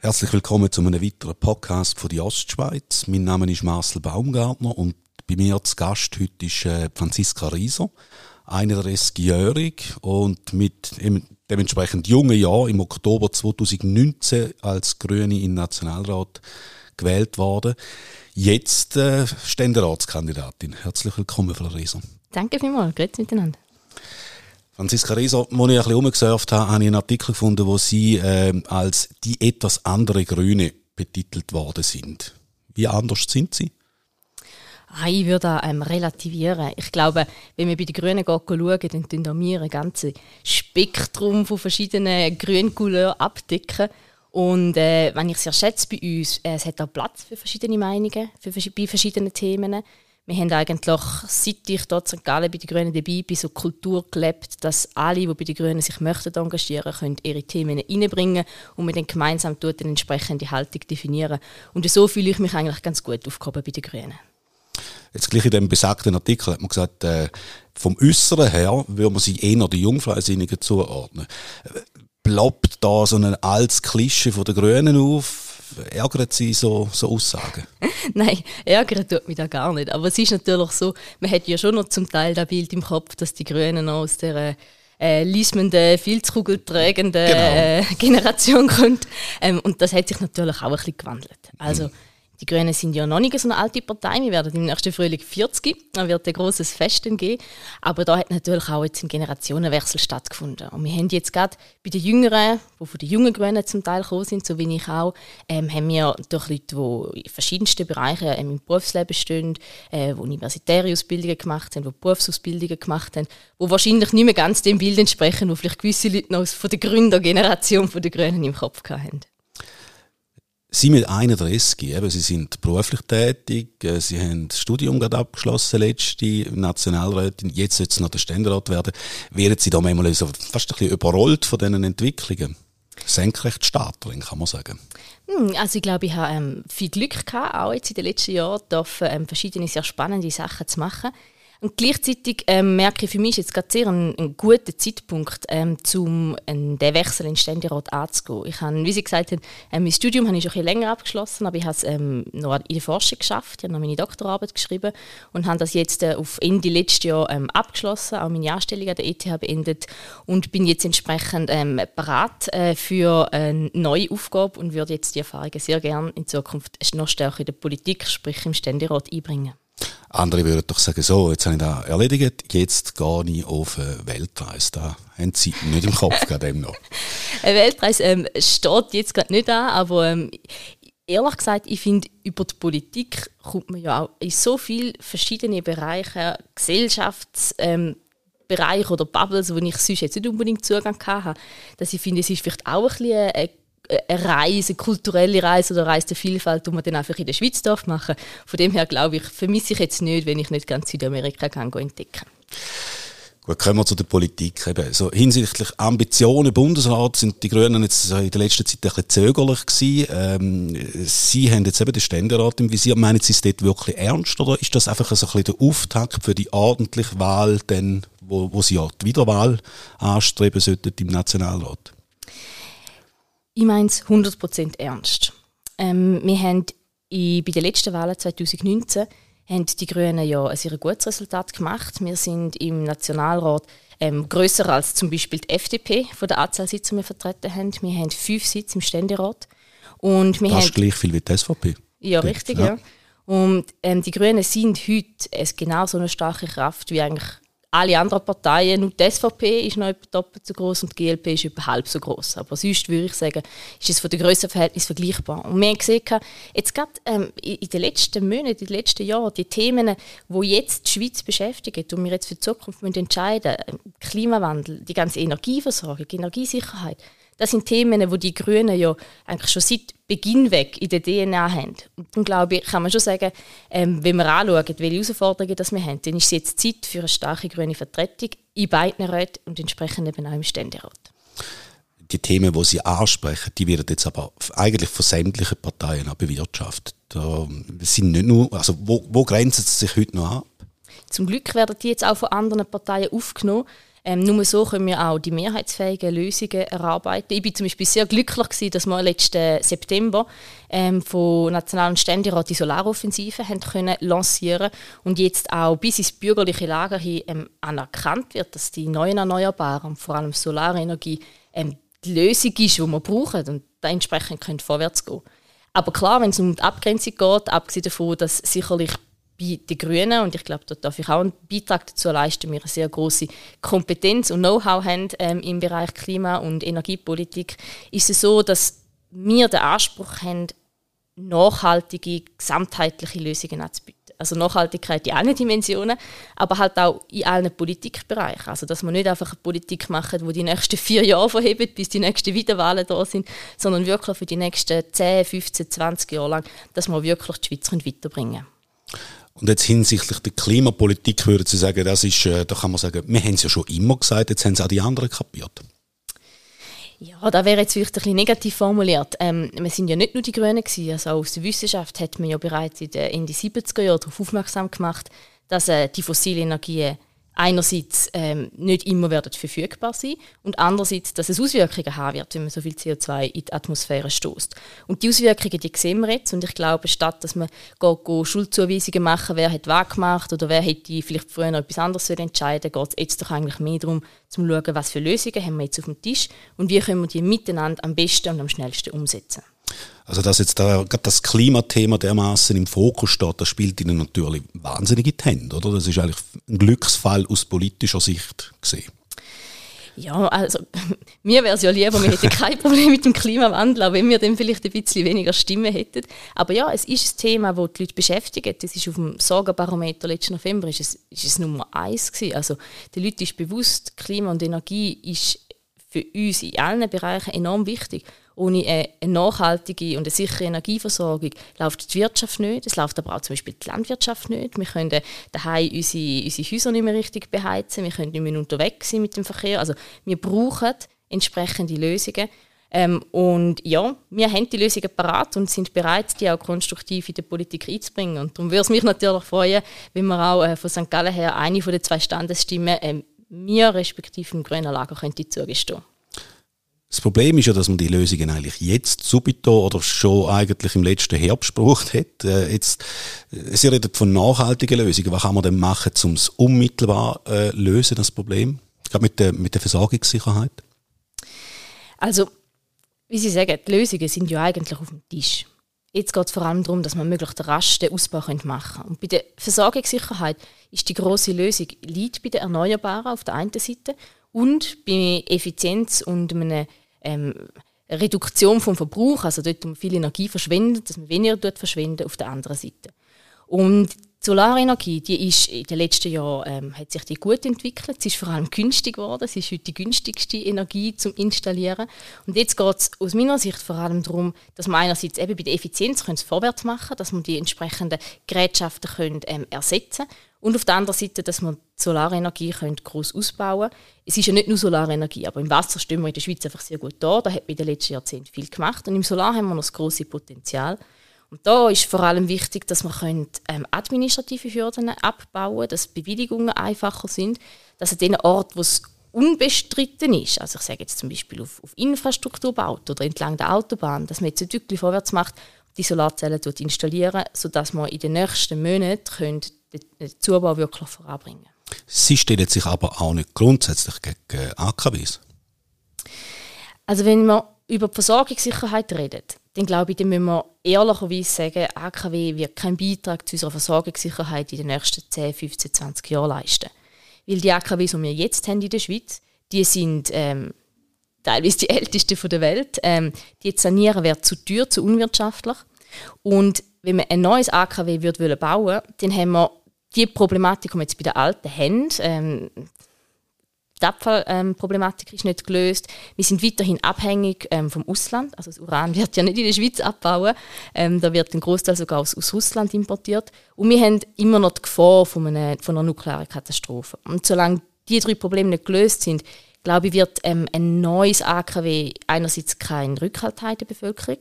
Herzlich willkommen zu einem weiteren Podcast von der Ostschweiz. Mein Name ist Marcel Baumgartner und bei mir zu Gast heute ist äh, Franziska Rieser, 31-jährig und mit dementsprechend jungen Jahr im Oktober 2019 als Grüne in Nationalrat gewählt worden. Jetzt äh, Ständeratskandidatin. Herzlich willkommen, Frau Rieser. Danke vielmals, grüezi miteinander. Franziska Rieser, als ich ein bisschen umgesurft habe, habe ich einen Artikel gefunden, wo Sie äh, als die etwas andere Grüne betitelt worden sind. Wie anders sind Sie? Ah, ich würde ähm, relativieren. Ich glaube, wenn wir bei den Grünen schauen, dann tun wir ein ganzes Spektrum von verschiedenen Grüncouleurs abdecken. Und äh, wenn ich sehr schätze bei uns, äh, es hat auch Platz für verschiedene Meinungen, für, bei verschiedenen Themen. Wir haben eigentlich, seit ich dort St. Gallen bei den Grünen dabei bin, so Kultur gelebt, dass alle, die bei den Grünen sich möchten engagieren, können ihre Themen reinbringen und wir dann gemeinsam dort eine entsprechende Haltung definieren. Und so fühle ich mich eigentlich ganz gut aufgehoben bei den Grünen. Jetzt gleich in dem besagten Artikel hat man gesagt, äh, vom Äußeren her würde man sich eher den Jungfreisinnigen zuordnen. Ploppt da so ein altes Klischee von den Grünen auf? Ärgert Sie so, so Aussagen? Nein, ärgern tut mich da gar nicht. Aber es ist natürlich so, man hat ja schon noch zum Teil das Bild im Kopf, dass die Grünen noch aus der äh, liesmenden, filzkugelträgenden genau. äh, Generation kommt. Ähm, und das hat sich natürlich auch ein bisschen gewandelt. Also, mhm. Die Grünen sind ja noch nicht so eine alte Partei. Wir werden im nächsten Frühling 40. Da wird ein großes Fest geben. Aber da hat natürlich auch jetzt ein Generationenwechsel stattgefunden. Und wir haben jetzt gerade bei den Jüngeren, die von den jungen Grünen zum Teil gekommen sind, so wie ich auch, ähm, haben wir durch Leute, die in verschiedensten Bereichen ähm, im Berufsleben stehen, äh, die universitäre Ausbildungen gemacht haben, die Berufsausbildungen gemacht haben, die wahrscheinlich nicht mehr ganz dem Bild entsprechen, wo vielleicht gewisse Leute noch von der Gründergeneration der Grünen im Kopf hatten. Sie mit 31, eben, Sie sind beruflich tätig, äh, Sie haben das Studium gerade abgeschlossen, letzte Nationalrätin, jetzt soll es noch der Ständerat werden. Werden Sie da manchmal so fast ein bisschen überrollt von diesen Entwicklungen? Senkrecht Starterin, kann man sagen. Hm, also ich glaube, ich habe ähm, viel Glück gehabt, auch jetzt in den letzten Jahren, dürfen, ähm, verschiedene sehr spannende Sachen zu machen. Und gleichzeitig ähm, merke ich, für mich ist jetzt gerade sehr ein, ein guter Zeitpunkt, ähm, um den Wechsel in den Ständerat anzugehen. Ich habe, wie Sie gesagt haben, ähm, mein Studium habe ich schon ein bisschen länger abgeschlossen, aber ich habe es ähm, noch in der Forschung geschafft. Ich habe noch meine Doktorarbeit geschrieben und habe das jetzt äh, auf Ende letzten Jahr ähm, abgeschlossen, auch meine Anstellung an der ETH beendet und bin jetzt entsprechend ähm, bereit äh, für eine neue Aufgabe und würde jetzt die Erfahrungen sehr gerne in Zukunft noch stärker in der Politik, sprich im Ständerat, einbringen. Andere würden doch sagen, so, jetzt habe ich das erledigt, jetzt gehe ich auf eine Weltreise. Da haben Sie nicht im Kopf gerade noch. Eine Weltreise ähm, steht jetzt gerade nicht an, aber ähm, ehrlich gesagt, ich finde, über die Politik kommt man ja auch in so viele verschiedene Bereiche, Gesellschaftsbereiche ähm, oder Bubbles, wo ich sonst jetzt nicht unbedingt Zugang hatte, dass ich finde, es ist vielleicht auch ein bisschen eine eine Reise, eine kulturelle Reise oder Reise der Vielfalt, die man dann einfach in der Schweiz darf machen Von dem her glaube ich, vermisse ich jetzt nicht, wenn ich nicht ganz Südamerika kann entdecken Gut, kommen wir zu der Politik. Eben, so hinsichtlich Ambitionen Bundesrat sind die Grünen jetzt in der letzten Zeit ein bisschen zögerlich gewesen. Ähm, Sie haben jetzt eben den Ständerat im Visier. Meinen Sie es dort wirklich ernst oder ist das einfach so ein bisschen der Auftakt für die ordentliche Wahl, denn, wo, wo Sie ja die Wiederwahl anstreben sollten im Nationalrat? Ich meine es 100% ernst. Ähm, wir haben in, bei den letzten Wahlen 2019 haben die Grünen ja ein sehr gutes Resultat gemacht. Wir sind im Nationalrat ähm, grösser als zum Beispiel die FDP von der Anzahl Sitze, die wir vertreten haben. Wir haben fünf Sitze im Ständerat. Und wir Fast haben, gleich viel wie die SVP. Ja, richtig, ja. ja. Und ähm, die Grünen sind heute genau so eine starke Kraft wie eigentlich alle anderen Parteien, nur die SVP ist noch etwa doppelt so groß und die GLP ist etwa halb so groß. Aber sonst würde ich sagen, ist es von der Grössenverhältnis vergleichbar. Und wir haben gesehen, jetzt gerade ähm, in den letzten Monaten, in den letzten Jahren, die Themen, die jetzt die Schweiz beschäftigen und wir jetzt für die Zukunft entscheiden müssen, ähm, Klimawandel, die ganze Energieversorgung, Energiesicherheit, das sind Themen, wo die Grünen ja eigentlich schon seit Beginn weg in der DNA haben. Und dann glaube ich, kann man schon sagen, ähm, wenn wir anschauen, welche Herausforderungen das wir haben, dann ist es jetzt Zeit für eine starke grüne Vertretung in beiden Räten und entsprechend eben auch im Ständerat. Die Themen, die Sie ansprechen, die werden jetzt aber eigentlich von sämtlichen Parteien auch bewirtschaftet. Da sind nicht nur, also wo, wo grenzen sie sich heute noch ab? Zum Glück werden die jetzt auch von anderen Parteien aufgenommen. Ähm, nur so können wir auch die mehrheitsfähigen Lösungen erarbeiten. Ich bin zum Beispiel sehr glücklich gewesen, dass wir letzten September ähm, vom Nationalen Ständerat die Solaroffensive haben können lancieren und jetzt auch bis ins bürgerliche Lager hin ähm, anerkannt wird, dass die neuen Erneuerbaren, vor allem Solarenergie, ähm, die Lösung ist, die wir brauchen und da entsprechend können vorwärts gehen. Aber klar, wenn es um die Abgrenzung geht, abgesehen davon, dass sicherlich bei den Grünen, und ich glaube, da darf ich auch einen Beitrag dazu leisten, wir eine sehr große Kompetenz und Know-how haben ähm, im Bereich Klima- und Energiepolitik, ist es so, dass wir den Anspruch haben, nachhaltige, gesamtheitliche Lösungen anzubieten. Also Nachhaltigkeit in allen Dimensionen, aber halt auch in allen Politikbereichen. Also dass man nicht einfach eine Politik macht, die die nächsten vier Jahre verhebt, bis die nächsten Wiederwahlen da sind, sondern wirklich für die nächsten 10, 15, 20 Jahre lang, dass wir wirklich die Schweiz weiterbringen können. Und jetzt hinsichtlich der Klimapolitik würden Sie sagen, das ist, äh, da kann man sagen, wir haben es ja schon immer gesagt, jetzt haben es auch die anderen kapiert. Ja, da wäre jetzt vielleicht ein bisschen negativ formuliert. Ähm, wir sind ja nicht nur die Grünen gewesen, also aus der Wissenschaft hat man ja bereits in den Ende 70er Jahren darauf aufmerksam gemacht, dass äh, die fossilen Energien einerseits ähm, nicht immer werden verfügbar sein und andererseits, dass es Auswirkungen haben wird, wenn man so viel CO2 in die Atmosphäre stößt. Und die Auswirkungen, die sehen wir jetzt und ich glaube, statt dass man geht, geht Schuldzuweisungen machen, wer hat was gemacht oder wer hätte vielleicht früher noch etwas anderes entscheiden geht es jetzt doch eigentlich mehr darum, zu schauen, was für Lösungen haben wir jetzt auf dem Tisch und wie können wir die miteinander am besten und am schnellsten umsetzen. Also dass jetzt da das Klimathema dermaßen im Fokus steht, das spielt Ihnen natürlich wahnsinnig in die Hände, oder? Das ist eigentlich ein Glücksfall aus politischer Sicht gesehen. Ja, also mir wäre es ja lieber, wir hätten kein Problem mit dem Klimawandel, auch wenn wir dann vielleicht ein bisschen weniger Stimmen hätten. Aber ja, es ist ein Thema, das die Leute beschäftigt. Das ist auf dem Sorgenbarometer letzten November ist es, ist es Nummer eins gewesen. Also den Leuten ist bewusst, Klima und Energie ist für uns in allen Bereichen enorm wichtig. Ohne eine nachhaltige und eine sichere Energieversorgung läuft die Wirtschaft nicht. Es läuft aber auch zum Beispiel die Landwirtschaft nicht. Wir können daheim unsere, unsere Häuser nicht mehr richtig beheizen. Wir können nicht mehr unterwegs sein mit dem Verkehr. Also wir brauchen entsprechende Lösungen. Ähm, und ja, wir haben die Lösungen parat und sind bereit, die auch konstruktiv in der Politik einzubringen. Und darum würde es mich natürlich freuen, wenn wir auch äh, von St. Gallen her eine von den zwei Standesstimmen äh, mir respektive im grünen Lager könnte zugestehen. Das Problem ist ja, dass man die Lösungen eigentlich jetzt subito oder schon eigentlich im letzten Herbst gebraucht hat. Äh, jetzt, äh, Sie reden von nachhaltigen Lösungen. Was kann man denn machen, um es unmittelbar äh, lösen, das Problem? Gerade mit der, mit der Versorgungssicherheit? Also, wie Sie sagen, die Lösungen sind ja eigentlich auf dem Tisch. Jetzt geht es vor allem darum, dass man möglichst rasch den Ausbau machen können. Und bei der Versorgungssicherheit ist die große Lösung liegt bei den Erneuerbaren auf der einen Seite und bei Effizienz und einem ähm, Reduktion vom Verbrauch, also dort, wo man viel Energie verschwendet, dass man weniger dort verschwenden auf der anderen Seite. Und die Solarenergie, die ist in den letzten Jahren ähm, hat sich die gut entwickelt. Sie ist vor allem günstig geworden. Sie ist heute die günstigste Energie zum Installieren. Und jetzt geht es aus meiner Sicht vor allem darum, dass man einerseits eben bei der Effizienz vorwärts machen können, dass man die entsprechenden Gerätschaften können, ähm, ersetzen und auf der anderen Seite, dass man die Solarenergie groß ausbauen können. Es ist ja nicht nur Solarenergie, aber im Wasser stehen wir in der Schweiz einfach sehr gut da. Da hat man in den letzten Jahrzehnten viel gemacht. Und im Solar haben wir noch das große Potenzial. Und da ist vor allem wichtig, dass man ähm, administrative Hürden abbauen können, dass Bewilligungen einfacher sind, dass an den Orten, wo es unbestritten ist, also ich sage jetzt zum Beispiel auf, auf Infrastruktur baut oder entlang der Autobahn, dass man jetzt ein wirklich vorwärts macht, die Solarzellen installieren, sodass man in den nächsten Monaten den Zubau wirklich voranbringen Sie stellen sich aber auch nicht grundsätzlich gegen AKWs. Also wenn wir über die Versorgungssicherheit reden, dann glaube ich, dann müssen wir ehrlicherweise sagen, AKW wird keinen Beitrag zu unserer Versorgungssicherheit in den nächsten 10, 15, 20 Jahren leisten. Weil die AKWs, die wir jetzt haben in der Schweiz, die sind ähm, teilweise die ältesten der Welt. Ähm, die zu sanieren wäre zu teuer, zu unwirtschaftlich. Und wenn man ein neues AKW würde bauen dann haben wir die Problematik, die wir jetzt bei den alten haben, ähm, die Abfallproblematik ist nicht gelöst. Wir sind weiterhin abhängig ähm, vom Ausland. Also das Uran wird ja nicht in der Schweiz abbauen. Ähm, da wird ein Großteil sogar aus, aus, Russland importiert. Und wir haben immer noch die Gefahr von einer, von einer nuklearen Katastrophe. Und solange diese drei Probleme nicht gelöst sind, glaube ich, wird ähm, ein neues AKW einerseits keinen Rückhalt haben in der Bevölkerung.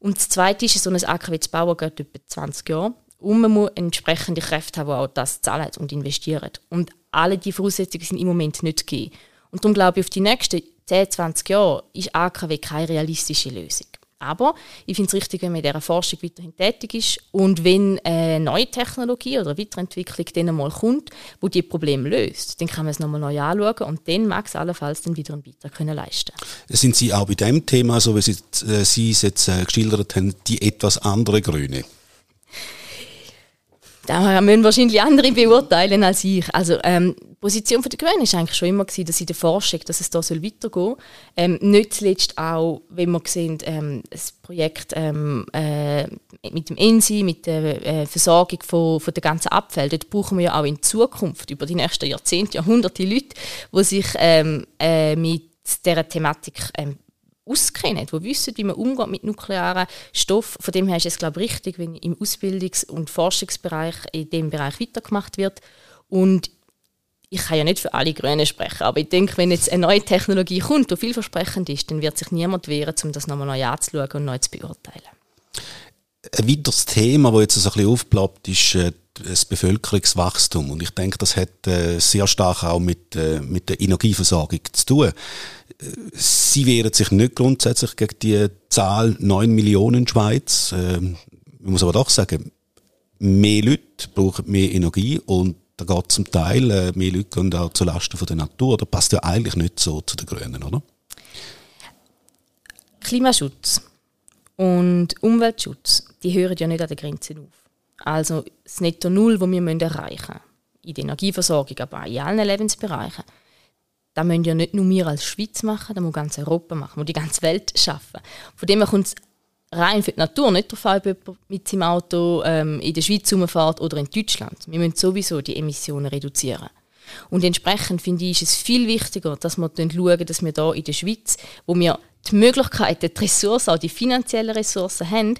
Und das Zweite ist, so ein AKW zu bauen geht etwa 20 Jahre. Und man muss entsprechende Kräfte haben, die auch das zahlen und investieren. Und alle diese Voraussetzungen sind im Moment nicht gegeben. Und darum glaube ich, auf die nächsten 10, 20 Jahre ist AKW keine realistische Lösung. Aber ich finde es richtig, wenn man in dieser Forschung weiterhin tätig ist und wenn eine neue Technologie oder Weiterentwicklung dann einmal kommt, wo die Probleme löst, dann kann man es nochmal neu anschauen und dann mag es allenfalls dann wieder einen Beitrag können leisten Sind Sie auch bei dem Thema, so wie Sie, äh, es jetzt äh, geschildert haben, die etwas andere Grüne? Da müssen wahrscheinlich andere beurteilen als ich. Also ähm, Position der Grünen war eigentlich schon immer, gewesen, dass in der Forschung dass es da soll weitergehen. Ähm, nicht zuletzt auch, wenn wir sehen, ähm, das Projekt ähm, äh, mit dem ENSI, mit der äh, Versorgung von, von der ganzen Abfälle, dort brauchen wir ja auch in Zukunft, über die nächsten Jahrzehnte, Jahrhunderte Leute, die sich ähm, äh, mit dieser Thematik ähm, auskennen, die wissen, wie man umgeht mit nuklearen Stoffen. Von dem her ist es, glaube ich, richtig, wenn im Ausbildungs- und Forschungsbereich in dem Bereich weitergemacht wird. Und ich kann ja nicht für alle Grünen sprechen, aber ich denke, wenn jetzt eine neue Technologie kommt, die vielversprechend ist, dann wird sich niemand wehren, um das nochmal neu anzuschauen und neu zu beurteilen. Ein weiteres Thema, das jetzt so ein bisschen aufploppt, ist äh, das Bevölkerungswachstum. Und ich denke, das hat äh, sehr stark auch mit, äh, mit der Energieversorgung zu tun. Sie wehren sich nicht grundsätzlich gegen die Zahl 9 Millionen Schweiz. Ähm, man muss aber doch sagen, mehr Leute brauchen mehr Energie und da geht zum Teil, äh, mehr Leute gehen auch zulasten von der Natur. Das passt ja eigentlich nicht so zu den Grünen, oder? Klimaschutz und Umweltschutz, die hören ja nicht an den Grenzen auf. Also das Netto Null, das wir erreichen müssen, in der Energieversorgung, aber in allen Lebensbereichen, das müssen ja nicht nur wir als Schweiz machen, das muss ganz Europa machen, muss die ganze Welt schaffen. Von dem her kommt es rein für die Natur nicht darauf an, ob jemand mit seinem Auto ähm, in der Schweiz rumfährt oder in Deutschland. Wir müssen sowieso die Emissionen reduzieren. Und entsprechend finde ich, ist es viel wichtiger, dass wir schauen, dass wir hier in der Schweiz, wo wir die Möglichkeiten, die Ressourcen, auch die finanziellen Ressourcen haben,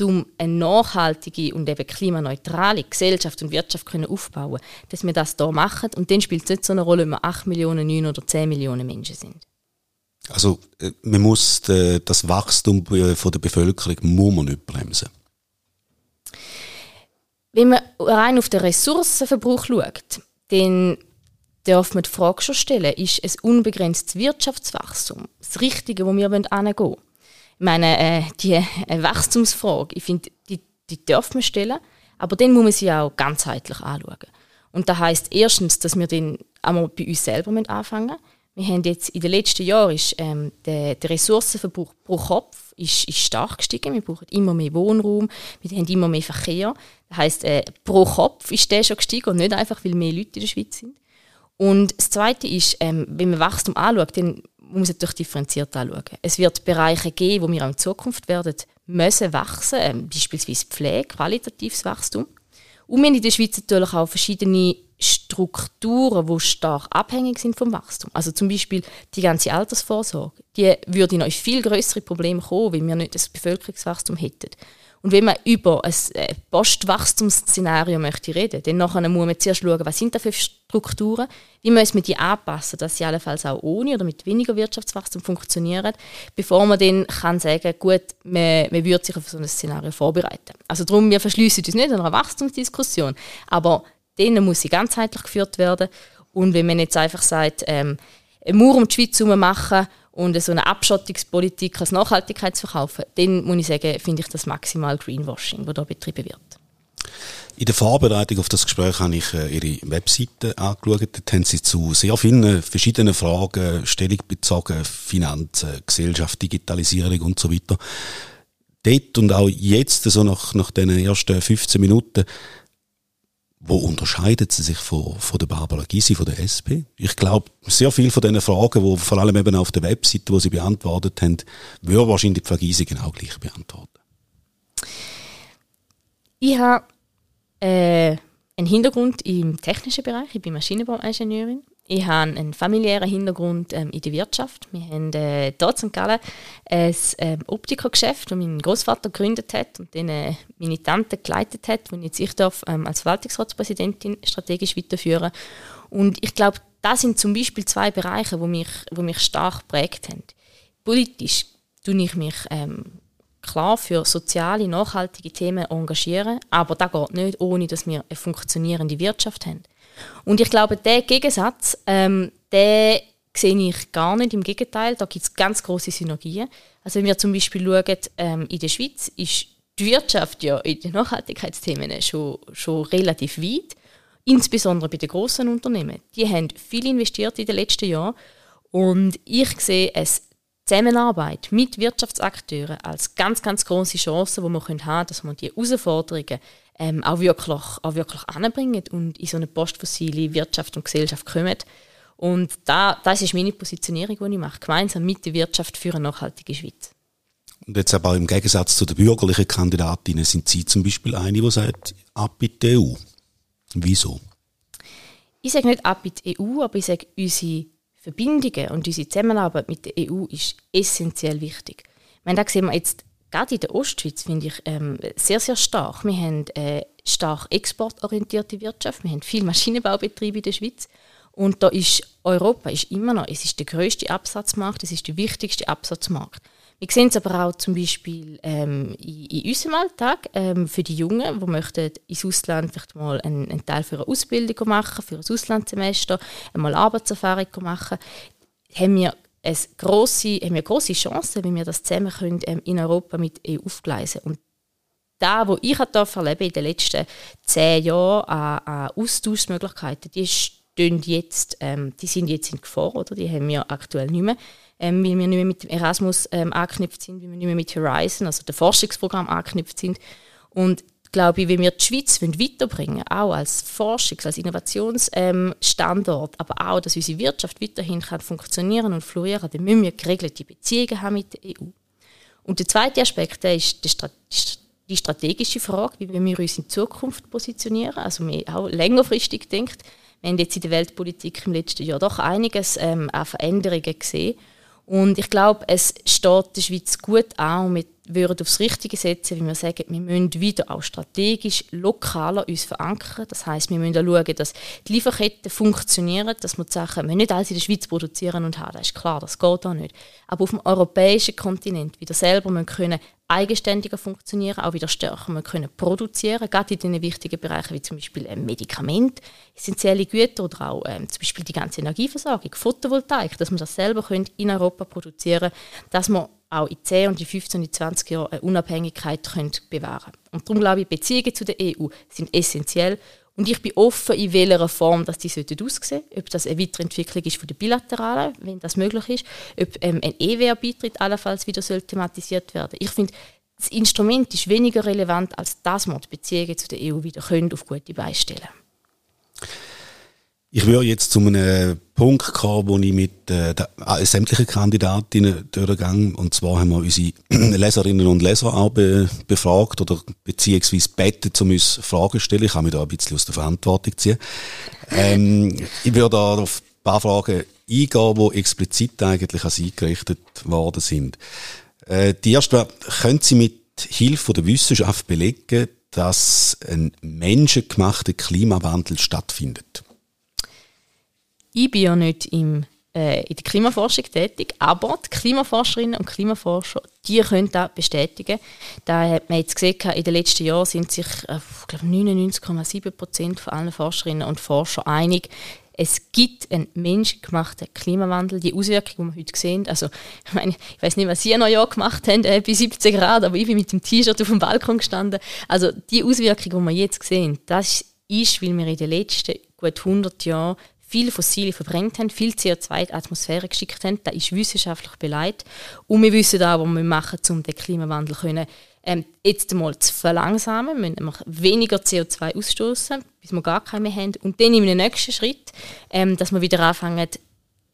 um eine nachhaltige und eben klimaneutrale Gesellschaft und Wirtschaft können aufbauen dass wir das hier machen. Und dann spielt es nicht so eine Rolle, ob wir 8 Millionen, 9 oder 10 Millionen Menschen sind. Also äh, man muss äh, das Wachstum von der Bevölkerung muss man nicht bremsen. Wenn man rein auf den Ressourcenverbrauch schaut, dann darf man die Frage schon stellen, ist ein unbegrenztes Wirtschaftswachstum das Richtige, wo wir angehen wollen? Ich meine, äh, die äh, Wachstumsfrage, ich finde, die, die darf man stellen, aber dann muss man sie auch ganzheitlich anschauen. Und das heißt erstens, dass wir dann einmal bei uns selber anfangen müssen. Wir haben jetzt in den letzten Jahren ist, ähm, der, der Ressourcenverbrauch pro Kopf ist, ist stark gestiegen. Wir brauchen immer mehr Wohnraum, wir haben immer mehr Verkehr. Das heißt, äh, pro Kopf ist der schon gestiegen und nicht einfach, weil mehr Leute in der Schweiz sind. Und das Zweite ist, ähm, wenn man Wachstum anschaut, dann muss man natürlich differenziert anschauen. Es wird Bereiche geben, wo wir auch in Zukunft werden müssen wachsen, ähm, beispielsweise Pflege, qualitatives Wachstum. Und wir haben in der Schweiz natürlich auch verschiedene Strukturen, die stark abhängig sind vom Wachstum. Also zum Beispiel die ganze Altersvorsorge, die würde in euch viel größere Probleme kommen, wenn wir nicht das Bevölkerungswachstum hätten. Und wenn man über ein äh, Postwachstumsszenario möchte reden, dann nachher muss man zuerst schauen, was sind da für Strukturen, wie müssen wir die anpassen, dass sie allenfalls auch ohne oder mit weniger Wirtschaftswachstum funktionieren, bevor man dann kann sagen, gut, man, man würde sich auf so ein Szenario vorbereiten. Also darum, wir verschließen uns nicht an einer Wachstumsdiskussion, aber denen muss sie ganzheitlich geführt werden. Und wenn man jetzt einfach sagt, ähm, eine Mauer um die Schweiz herum machen und so eine Abschottungspolitik als Nachhaltigkeit zu verkaufen, dann muss ich sagen, finde ich das maximal Greenwashing, das hier betrieben wird. In der Vorbereitung auf das Gespräch habe ich äh, Ihre Webseite angeschaut. Dort haben Sie zu sehr vielen verschiedenen Fragen Stellung bezogen. Finanzen, Gesellschaft, Digitalisierung und so weiter. Dort und auch jetzt, so nach, nach den ersten 15 Minuten, wo unterscheidet sie sich von, von der Barbara Gysi, von der SP? Ich glaube, sehr viele von diesen Fragen, wo vor allem eben auf der Webseite, wo sie beantwortet haben, würde wahrscheinlich die Frau Gysi genau gleich beantworten. Ich habe äh, einen Hintergrund im technischen Bereich. Ich bin Maschinenbauingenieurin. Ich habe einen familiären Hintergrund ähm, in der Wirtschaft. Wir haben äh, dort in St. Gallen ein ähm, Optikergeschäft, das mein Großvater gegründet hat und dann äh, meine Tante geleitet hat, und jetzt ich darf ähm, als Verwaltungsratspräsidentin strategisch weiterführen. Und ich glaube, das sind zum Beispiel zwei Bereiche, wo mich, wo mich stark geprägt haben. Politisch tue ich mich ähm, klar für soziale, nachhaltige Themen engagieren, aber das geht nicht, ohne dass wir eine funktionierende Wirtschaft haben. Und ich glaube, der Gegensatz, ähm, der sehe ich gar nicht. Im Gegenteil, da gibt es ganz große Synergien. Also wenn wir zum Beispiel schauen, ähm, in der Schweiz ist die Wirtschaft ja in den Nachhaltigkeitsthemen schon, schon relativ weit, insbesondere bei den großen Unternehmen. Die haben viel investiert in den letzten Jahren und ich sehe es Zusammenarbeit mit Wirtschaftsakteuren als ganz, ganz große Chance, die wir haben können, dass wir die Herausforderungen ähm, auch, wirklich, auch wirklich anbringen und in so eine postfossile Wirtschaft und Gesellschaft kommen. Und da, das ist meine Positionierung, die ich mache, gemeinsam mit der Wirtschaft für eine nachhaltige Schweiz. Und jetzt aber im Gegensatz zu den bürgerlichen Kandidatinnen sind Sie zum Beispiel eine, die sagt, ab in die EU. Wieso? Ich sage nicht ab in die EU, aber ich sage, unsere Verbindungen und unsere Zusammenarbeit mit der EU ist essentiell wichtig. Ich meine, da sehen wir jetzt gerade in der Ostschweiz, finde ich, ähm, sehr, sehr stark. Wir haben eine stark exportorientierte Wirtschaft, wir haben viele Maschinenbaubetriebe in der Schweiz und da ist Europa ist immer noch, es ist der größte Absatzmarkt, es ist der wichtigste Absatzmarkt. Wir sehen es aber auch zum Beispiel ähm, in, in, unserem Alltag ähm, für die Jungen, die möchten ins Ausland vielleicht mal einen, einen, Teil für eine Ausbildung machen, für ein Auslandssemester, einmal Arbeitserfahrung machen, haben wir eine grosse, haben wir grosse Chancen, wenn wir das zusammen können, ähm, in Europa mit EU aufgleisen. Und da, wo ich erlebe in den letzten zehn Jahren an, an Austauschmöglichkeiten, die stehen jetzt, ähm, die sind jetzt in Gefahr, oder? Die haben wir aktuell nicht mehr ähm, weil wir nicht mehr mit dem Erasmus ähm, angeknüpft sind, weil wir nicht mehr mit Horizon, also dem Forschungsprogramm angeknüpft sind. Und glaube ich, wenn wir die Schweiz weiterbringen auch als Forschungs-, als Innovationsstandort, aber auch, dass unsere Wirtschaft weiterhin kann funktionieren und florieren, dann müssen wir geregelte Beziehungen haben mit der EU. Und der zweite Aspekt der ist die strategische Frage, wie wir uns in Zukunft positionieren, also wir auch längerfristig denkt. Wir haben jetzt in der Weltpolitik im letzten Jahr doch einiges ähm, an Veränderungen gesehen. Und ich glaube, es steht der Schweiz gut an und wir würden aufs Richtige setzen, wie wir sagen, wir müssen wieder auch strategisch lokaler uns verankern. Das heißt, wir müssen schauen, dass die Lieferketten funktionieren, dass wir die Sachen, wir nicht alles in der Schweiz produzieren und haben, das ist klar, das geht auch nicht. Aber auf dem europäischen Kontinent wieder selber können eigenständiger funktionieren, auch wieder stärker wir können produzieren, gerade in den wichtigen Bereichen wie zum Beispiel ähm, Medikamente, essentielle Güter oder auch ähm, zum Beispiel die ganze Energieversorgung, Photovoltaik, dass wir das selber können in Europa produzieren dass wir auch in 10 und in 15 und 20 Jahren eine Unabhängigkeit können bewahren. Und darum glaube ich, Beziehungen zu der EU sind essentiell und ich bin offen, in welcher Form dass die aussehen sollten. Ob das eine Weiterentwicklung ist von der Bilateralen, wenn das möglich ist. Ob ähm, ein EWR-Beitritt allenfalls wieder soll thematisiert werden Ich finde, das Instrument ist weniger relevant, als dass wir die Beziehungen zu der EU wieder können auf gute Beine stellen ich würde jetzt zu einem Punkt kommen, wo ich mit äh, äh, sämtlichen Kandidatinnen durchgehe. Und zwar haben wir unsere Leserinnen und Leser auch be befragt oder beziehungsweise bettet, um uns Fragen zu stellen. Ich kann mich da ein bisschen aus der Verantwortung ziehen. Ähm, ich würde da auf ein paar Fragen eingehen, die explizit eigentlich an Sie gerichtet worden sind. Äh, die erste wäre, können Sie mit Hilfe der Wissenschaft belegen, dass ein menschengemachter Klimawandel stattfindet? Ich bin ja nicht im, äh, in der Klimaforschung tätig, aber die Klimaforscherinnen und Klimaforscher, die können das bestätigen. Da hat man jetzt gesehen, in den letzten Jahren sind sich äh, 99,7 Prozent von allen Forscherinnen und Forschern einig, es gibt einen menschgemachten Klimawandel. Die Auswirkungen, die wir heute sehen, also ich, meine, ich weiß nicht, was Sie noch Jahr gemacht haben, äh, bei 17 Grad, aber ich bin mit dem T-Shirt auf dem Balkon gestanden. Also die Auswirkungen, die wir jetzt sehen, das ist, weil wir in den letzten gut 100 Jahren viel Fossile verbrennt haben, viel CO2 in die Atmosphäre geschickt haben. Das ist wissenschaftlich beleidigt. Und wir wissen auch, was wir machen, um den Klimawandel können, ähm, jetzt einmal zu verlangsamen. Wir müssen weniger CO2 ausstoßen, bis wir gar keine mehr haben. Und dann einem nächsten Schritt, ähm, dass wir wieder anfangen,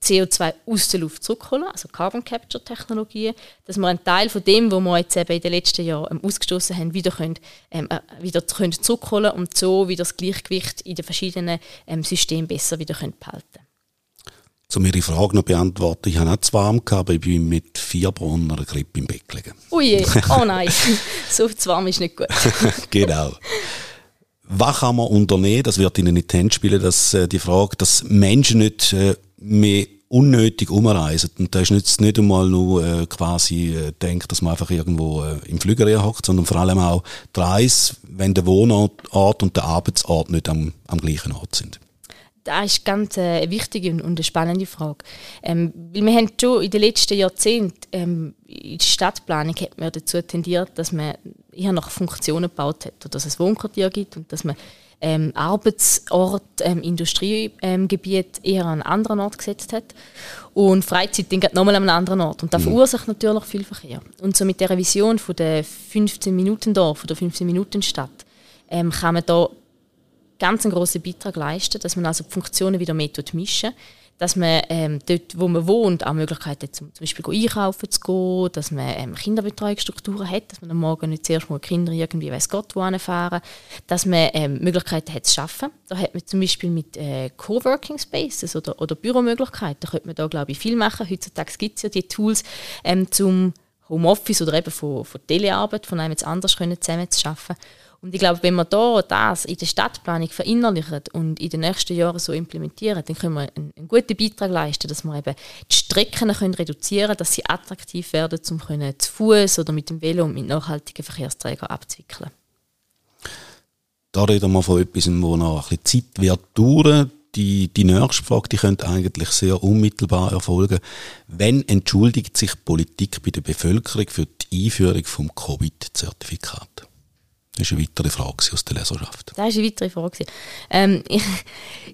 CO2 aus der Luft zurückholen, also Carbon Capture Technologien, dass wir einen Teil von dem, was wir jetzt eben in den letzten Jahren ähm, ausgestoßen haben, wieder, können, ähm, äh, wieder können zurückholen und so wieder das Gleichgewicht in den verschiedenen ähm, Systemen besser wieder können behalten um Ihre Frage noch beantworten, ich habe nicht zu warm gehabt, aber ich bin mit Fieber und einer Grippe im Bett gelegen. Ui, oh nein, so zu warm ist nicht gut. genau. Was kann man unternehmen, das wird Ihnen nicht die Hände spielen, dass, äh, die Frage, dass Menschen nicht äh, mehr unnötig umreisen. Und da ist nicht, nicht einmal nur äh, quasi äh, denkt, dass man einfach irgendwo äh, im Flüger hockt, sondern vor allem auch die Reise, wenn der Wohnort und der Arbeitsort nicht am, am gleichen Ort sind. Das ist ganz äh, eine wichtige und eine spannende Frage. Ähm, weil wir haben schon in den letzten Jahrzehnten ähm, in der Stadtplanung hat man dazu tendiert, dass man eher nach Funktionen gebaut hat, oder dass es Wohnquartier gibt und dass man ähm, Arbeitsort, ähm, Industriegebiet eher an einen anderen Ort gesetzt hat und Freizeit dann nochmal an einem anderen Ort. Und das mhm. verursacht natürlich viel Verkehr. Und so mit der Vision von der 15 Minuten Dorf oder 15 Minuten Stadt ähm, kann man da ganz grossen Beitrag leisten, dass man also die Funktionen wieder mehr mischen dass man ähm, dort, wo man wohnt, auch Möglichkeiten hat, zum, zum Beispiel einkaufen zu gehen, dass man ähm, Kinderbetreuungsstrukturen hat, dass man am Morgen nicht zuerst mal Kinder irgendwie weiß Gott wohin fahren, dass man ähm, Möglichkeiten hat zu arbeiten. Da hat man zum Beispiel mit äh, Coworking Spaces oder, oder Büromöglichkeiten, da könnte man da glaube ich viel machen. Heutzutage gibt es ja die Tools ähm, zum Homeoffice oder eben von, von Telearbeit, von einem jetzt anders können zusammen zu arbeiten. Und ich glaube, wenn wir da das in der Stadtplanung verinnerlichen und in den nächsten Jahren so implementieren, dann können wir einen, einen guten Beitrag leisten, dass wir eben die Strecken können reduzieren können, dass sie attraktiv werden, um können zu Fuß oder mit dem Velo und mit nachhaltigen Verkehrsträgern abzuwickeln. Da reden wir von etwas, wo noch ein bisschen Zeit wird dauern. Die, die nächste Frage, die könnte eigentlich sehr unmittelbar erfolgen. Wenn entschuldigt sich Politik bei der Bevölkerung für die Einführung vom Covid-Zertifikat? Das ist eine weitere Frage aus der Leserschaft. Das ist eine weitere Frage. Ähm, ich,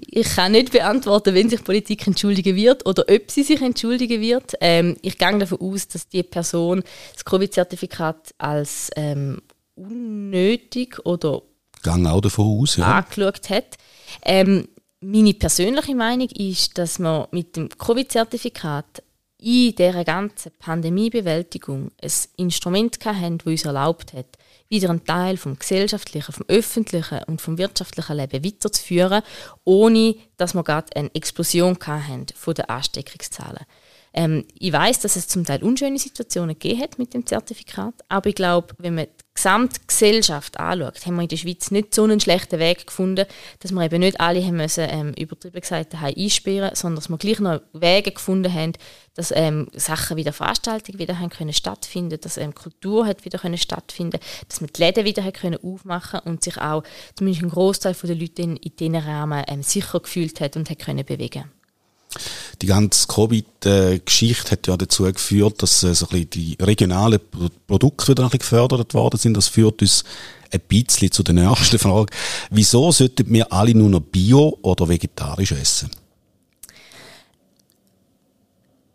ich, kann nicht beantworten, wenn sich Politik entschuldigen wird oder ob sie sich entschuldigen wird. Ähm, ich gehe davon aus, dass die Person das Covid-Zertifikat als ähm, unnötig oder Gang auch davon aus, ja. angeschaut hat. Ähm, meine persönliche Meinung ist, dass man mit dem Covid-Zertifikat in dieser ganzen Pandemiebewältigung ein Instrument haben, das uns erlaubt hat, wieder einen Teil vom gesellschaftlichen, vom öffentlichen und vom wirtschaftlichen Leben weiterzuführen, ohne dass wir gerade eine Explosion hatten von den Ansteckungszahlen. Ähm, ich weiß, dass es zum Teil unschöne Situationen gegeben hat mit dem Zertifikat, aber ich glaube, wenn man die Gesamtgesellschaft anschaut, haben wir in der Schweiz nicht so einen schlechten Weg gefunden, dass wir eben nicht alle haben müssen, ähm, übertrieben gesagt daheim einsperren, sondern dass wir gleich noch Wege gefunden haben, dass ähm, Sachen wieder Veranstaltungen wieder haben können stattfinden, dass ähm, Kultur hat wieder können stattfinden, dass man die Läden wieder hat können aufmachen und sich auch zumindest ein Großteil der Leute in, in diesen Rahmen ähm, sicher gefühlt hat und hat können bewegen die ganze Covid-Geschichte hat ja dazu geführt, dass äh, so ein die regionalen Produkte wieder ein bisschen gefördert worden sind. Das führt uns ein bisschen zu der nächsten Frage. Wieso sollten wir alle nur noch Bio oder vegetarisch essen?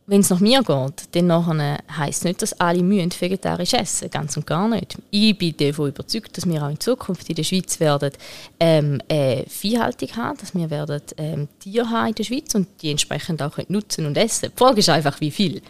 Wenn es nach mir geht, dann heisst es nicht, dass alle müssen vegetarisch essen Ganz und gar nicht. Ich bin davon überzeugt, dass wir auch in Zukunft in der Schweiz werden ähm, äh, Viehhaltung haben, dass wir werden ähm, Tiere haben in der Schweiz und die entsprechend auch nutzen und essen. Die Frage ist einfach, wie viel.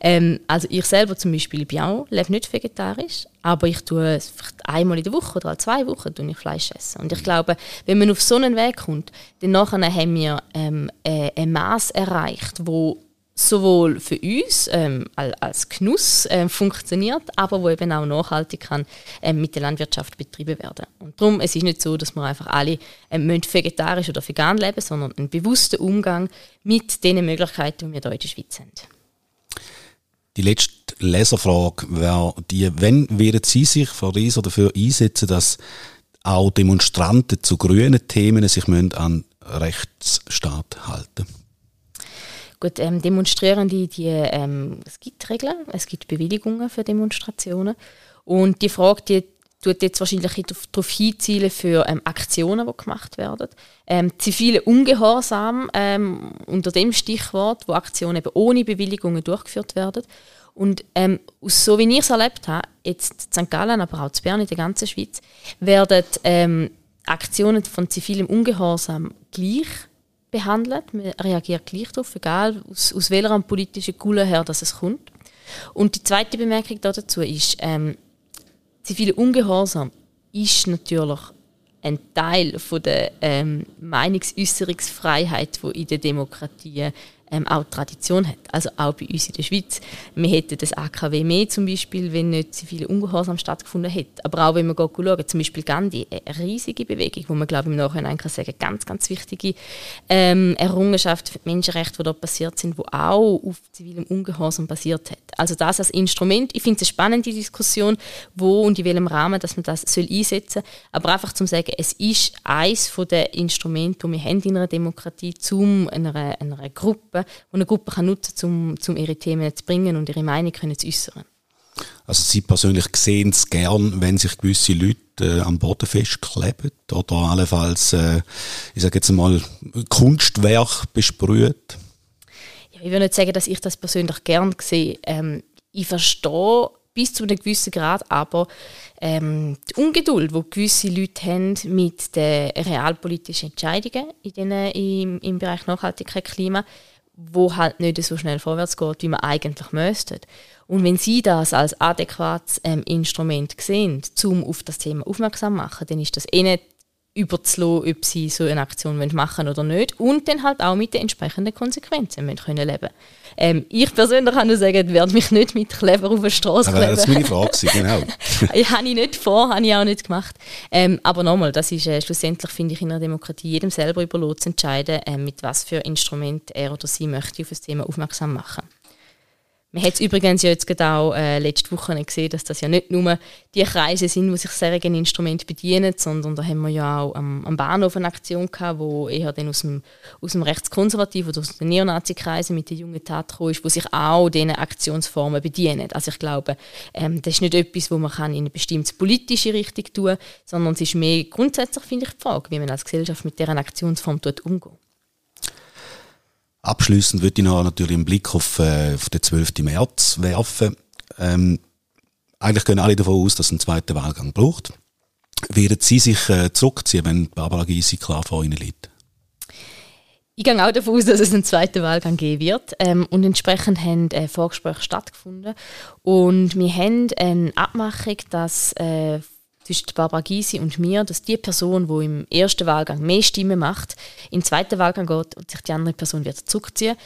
Ähm, also ich selber zum Beispiel bin auch, lebe nicht vegetarisch, aber ich tue einmal in der Woche oder zwei Wochen tue ich Fleisch essen. Und ich glaube, wenn man auf so einen Weg kommt, dann haben wir ähm, äh, ein Maß erreicht, wo sowohl für uns ähm, als Genuss ähm, funktioniert, aber wo eben auch nachhaltig kann ähm, mit der Landwirtschaft betrieben werden. Und darum, es ist nicht so, dass wir einfach alle ähm, vegetarisch oder vegan leben, sondern einen bewussten Umgang mit den Möglichkeiten, die wir hier in der Schweiz haben. Die letzte Leserfrage wäre die, wenn werden Sie sich, Frau Rieser, dafür einsetzen, dass auch Demonstranten zu grünen Themen sich an Rechtsstaat halten Gut, ähm, Demonstrierende, die, ähm, es gibt Regeln, es gibt Bewilligungen für Demonstrationen. Und die Frage, die tut jetzt wahrscheinlich darauf hinzielen für ähm, Aktionen, die gemacht werden. Ähm, zivile Ungehorsam ähm, unter dem Stichwort, wo Aktionen eben ohne Bewilligungen durchgeführt werden. Und ähm, so wie ich es erlebt habe, jetzt in St. Gallen, aber auch in Bern, in der ganzen Schweiz, werden ähm, Aktionen von zivilem Ungehorsam gleich behandelt. Man reagiert gleich darauf, egal aus, aus welcher politischen Kuhle her dass es kommt. Und die zweite Bemerkung dazu ist, ähm, zivile Ungehorsam ist natürlich ein Teil von der ähm, Meinungsäußerungsfreiheit, die in der Demokratie ähm, auch Tradition hat. Also auch bei uns in der Schweiz. Wir hätten das AKW mehr zum Beispiel, wenn nicht so viele Ungehorsam stattgefunden hätte. Aber auch wenn wir schauen, zum Beispiel Gandhi, eine riesige Bewegung, wo man glaube ich im Nachhinein kann sagen, ganz, ganz wichtige ähm, Errungenschaft für die Menschenrechte, die dort passiert sind, wo auch auf zivilem Ungehorsam basiert hat. Also das als Instrument, ich finde es eine spannende Diskussion, wo und in welchem Rahmen, dass man das soll einsetzen soll. Aber einfach zum sagen, es ist eines der Instrumente, die wir haben in einer Demokratie, um einer, einer Gruppe Gruppe, die eine Gruppe kann nutzen kann, um, um ihre Themen zu bringen und ihre Meinung können zu äußern. Also Sie persönlich sehen es gern, wenn sich gewisse Leute äh, am Boden festkleben oder allenfalls, äh, ich sage jetzt mal, Kunstwerk besprüht? Ja, ich würde nicht sagen, dass ich das persönlich gern sehe. Ähm, ich verstehe bis zu einem gewissen Grad aber ähm, die Ungeduld, die gewisse Leute haben mit den realpolitischen Entscheidungen in den, im, im Bereich Nachhaltigkeit Klima wo halt nicht so schnell vorwärts geht, wie man eigentlich müsste. Und wenn Sie das als adäquates ähm, Instrument sehen, um auf das Thema aufmerksam zu machen, dann ist das eh nicht überzulassen, ob Sie so eine Aktion machen wollen oder nicht. Und dann halt auch mit den entsprechenden Konsequenzen können leben ähm, Ich persönlich kann nur sagen, ich werde mich nicht mit Kleber auf der Straße kleben. Das ist meine Frage, genau. ich habe ich nicht vor, habe ich auch nicht gemacht. Ähm, aber nochmal, das ist äh, schlussendlich, finde ich, in einer Demokratie jedem selber überlassen zu entscheiden, äh, mit was für Instrument er oder sie möchte auf das Thema aufmerksam machen. Man hat es übrigens ja jetzt auch äh, letzte Woche gesehen, dass das ja nicht nur die Kreise sind, die sich solchen Instrument bedienen, sondern da haben wir ja auch am, am Bahnhof eine Aktion gehabt, wo eher dann aus dem, aus dem rechtskonservativen oder aus den Neonazi-Kreisen mit den jungen Tat ist, wo sich auch diesen Aktionsformen bedienen. Also ich glaube, ähm, das ist nicht etwas, wo man in eine bestimmte politische Richtung tun kann, sondern es ist mehr grundsätzlich, finde ich, die Frage, wie man als Gesellschaft mit deren Aktionsform umgeht. Abschließend würde ich noch natürlich einen Blick auf, äh, auf den 12. März werfen. Ähm, eigentlich gehen alle davon aus, dass es einen zweiten Wahlgang braucht. Werden Sie sich äh, zurückziehen, wenn Barbara Gysi klar vor Ihnen liegt? Ich gehe auch davon aus, dass es einen zweiten Wahlgang geben wird. Ähm, und entsprechend haben äh, Vorgespräche stattgefunden. Und wir haben eine Abmachung, dass äh, zwischen Barbara Gysi und mir, dass die Person, die im ersten Wahlgang mehr Stimmen macht, im zweiten Wahlgang geht und sich die andere Person wird zurückziehen.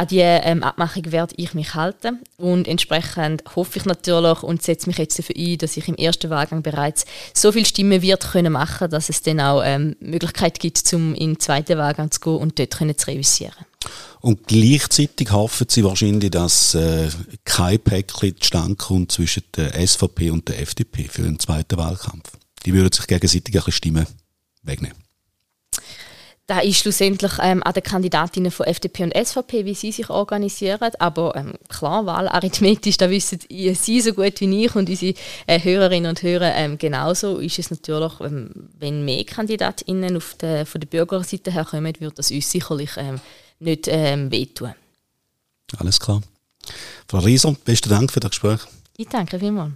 An diese ähm, Abmachung werde ich mich halten und entsprechend hoffe ich natürlich und setze mich jetzt dafür ein, dass ich im ersten Wahlgang bereits so viele Stimmen wird können machen, dass es dann auch ähm, Möglichkeit gibt, um in den zweiten Wahlgang zu gehen und dort können zu revisieren. Und gleichzeitig hoffen Sie wahrscheinlich, dass äh, kein Päckchen zustande kommt zwischen der SVP und der FDP für den zweiten Wahlkampf. Die würden sich gegenseitig ein Stimmen wegnehmen. Da ist schlussendlich ähm, an den Kandidatinnen von FDP und SVP, wie sie sich organisieren. Aber ähm, klar, wahlarithmetisch, da wissen Sie so gut wie ich und unsere äh, Hörerinnen und Hörer ähm, genauso, ist es natürlich, ähm, wenn mehr Kandidatinnen auf der, von der Bürgerseite herkommen, wird das uns sicherlich ähm, nicht ähm, wehtun. Alles klar. Frau Rieser, besten Dank für das Gespräch. Ich danke vielmals.